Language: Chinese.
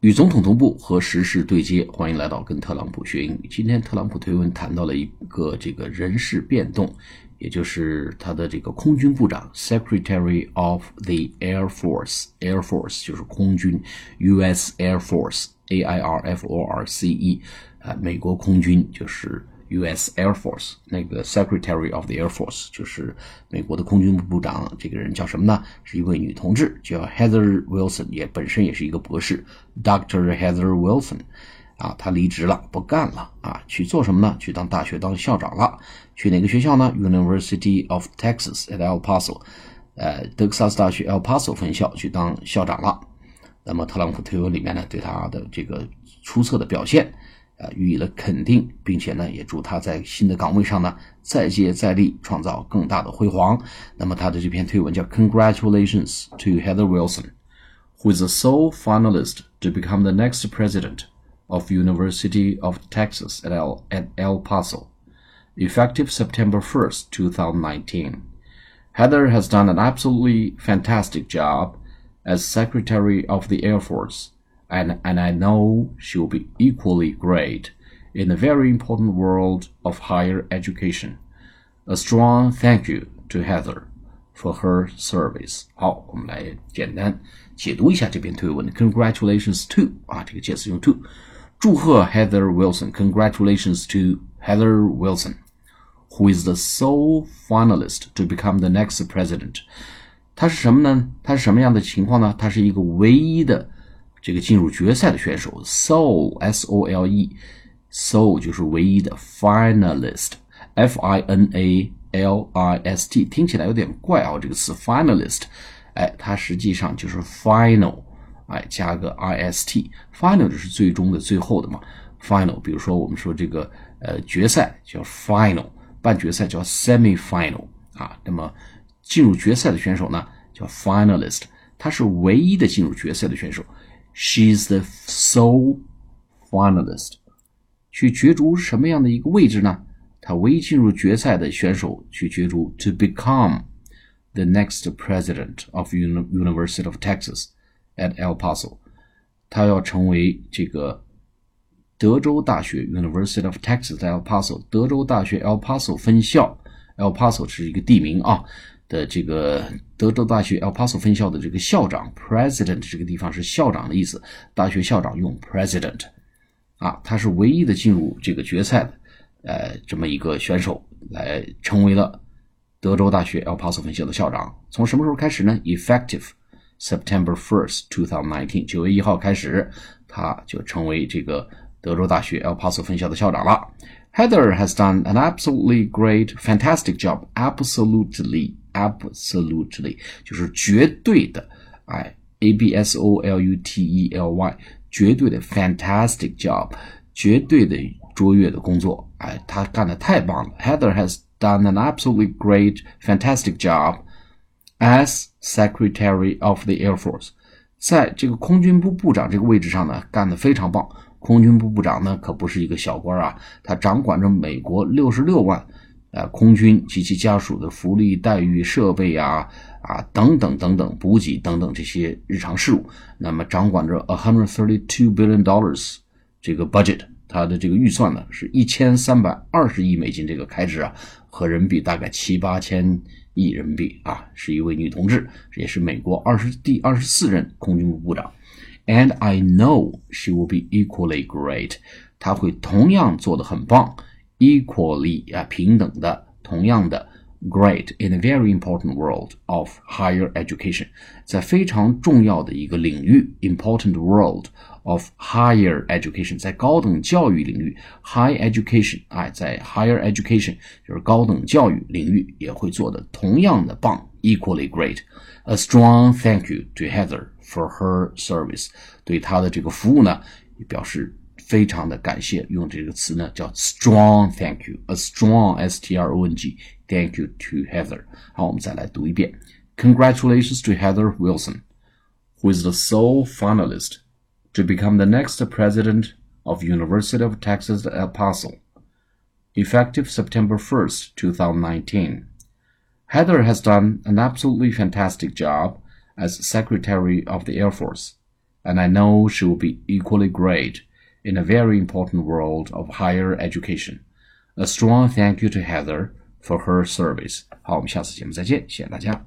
与总统同步和时事对接，欢迎来到跟特朗普学英语。今天特朗普推文谈到了一个这个人事变动，也就是他的这个空军部长 （Secretary of the Air Force），Air Force 就是空军，U.S. Air Force，A-I-R-F-O-R-C-E，啊，美国空军就是。U.S. Air Force 那个 Secretary of the Air Force 就是美国的空军部部长，这个人叫什么呢？是一位女同志，叫 Heather Wilson，也本身也是一个博士，Dr. Heather Wilson，啊，她离职了，不干了，啊，去做什么呢？去当大学当校长了。去哪个学校呢？University of Texas at El Paso，呃，德克萨斯大学 El Paso 分校去当校长了。那么特朗普推文里面呢，对他的这个出色的表现。啊，予以了肯定，并且呢，也祝他在新的岗位上呢再接再厉，创造更大的辉煌。那么他的这篇推文叫 “Congratulations to Heather Wilson, who is the sole finalist to become the next president of University of Texas at El at El Paso, effective September 1st, 2019. Heather has done an absolutely fantastic job as Secretary of the Air Force.” and, and I know she will be equally great in the very important world of higher education. A strong thank you to Heather for her service. 好，我们来简单解读一下这篇推文。Congratulations to 啊，这个介词用 to，祝贺 Heather Wilson. Congratulations to Heather Wilson, who is the sole finalist to become the next president. 他是什么呢？他是什么样的情况呢？他是一个唯一的。 这个进入决赛的选手，sole s o l e sole 就是唯一的，finalist f i n a l i s t 听起来有点怪啊，这个词 finalist，哎，它实际上就是 final，哎，加个 i s t，final 就是最终的、最后的嘛，final。比如说我们说这个呃决赛叫 final，半决赛叫 semi-final 啊，那么进入决赛的选手呢叫 finalist，他是唯一的进入决赛的选手。She's the sole finalist。去角逐什么样的一个位置呢？他唯一进入决赛的选手去角逐，to become the next president of University of Texas at El Paso。他要成为这个德州大学 University of Texas at El Paso，德州大学 El Paso 分校。El Paso 是一个地名啊。的这个 德州大学 El Paso 分校的这个校长 President 这个地方是校长的意思，大学校长用 President，啊，他是唯一的进入这个决赛的，呃，这么一个选手来成为了德州大学 El Paso 分校的校长。从什么时候开始呢？Effective September 1st, 2019，九月一号开始，他就成为这个德州大学 El Paso 分校的校长了。Heather has done an absolutely great, fantastic job. Absolutely. Absolutely 就是绝对的，哎，a b s o l u t e l y，绝对的 fantastic job，绝对的卓越的工作，哎，他干的太棒了。Heather has done an absolutely great, fantastic job as Secretary of the Air Force，在这个空军部部长这个位置上呢，干得非常棒。空军部部长呢，可不是一个小官啊，他掌管着美国六十六万。呃，空军及其家属的福利待遇、设备啊啊等等等等补给等等这些日常事务，那么掌管着 a hundred thirty two billion dollars 这个 budget，它的这个预算呢是一千三百二十亿美金这个开支啊，合人民币大概七八千亿人民币啊，是一位女同志，也是美国二十第二十四任空军部部长。And I know she will be equally great，她会同样做得很棒。equally 啊平等的同样的 great in a very important world of higher education，在非常重要的一个领域 important world of higher education，在高等教育领域 high education，哎，在 higher education 就是高等教育领域也会做的同样的棒，equally great。A strong thank you to Heather for her service，对她的这个服务呢，表示 非常的感谢，用这个词呢叫 strong thank you，a strong s t r o n g thank you to Heather。好，我们再来读一遍，Congratulations to Heather Wilson, who is the sole finalist to become the next president of University of Texas at El Paso, effective September 1st, 2019. Heather has done an absolutely fantastic job as Secretary of the Air Force and I know she will be equally great in a very important world of higher education. A strong thank you to Heather for her service. 好，我们下次节目再见，谢谢大家。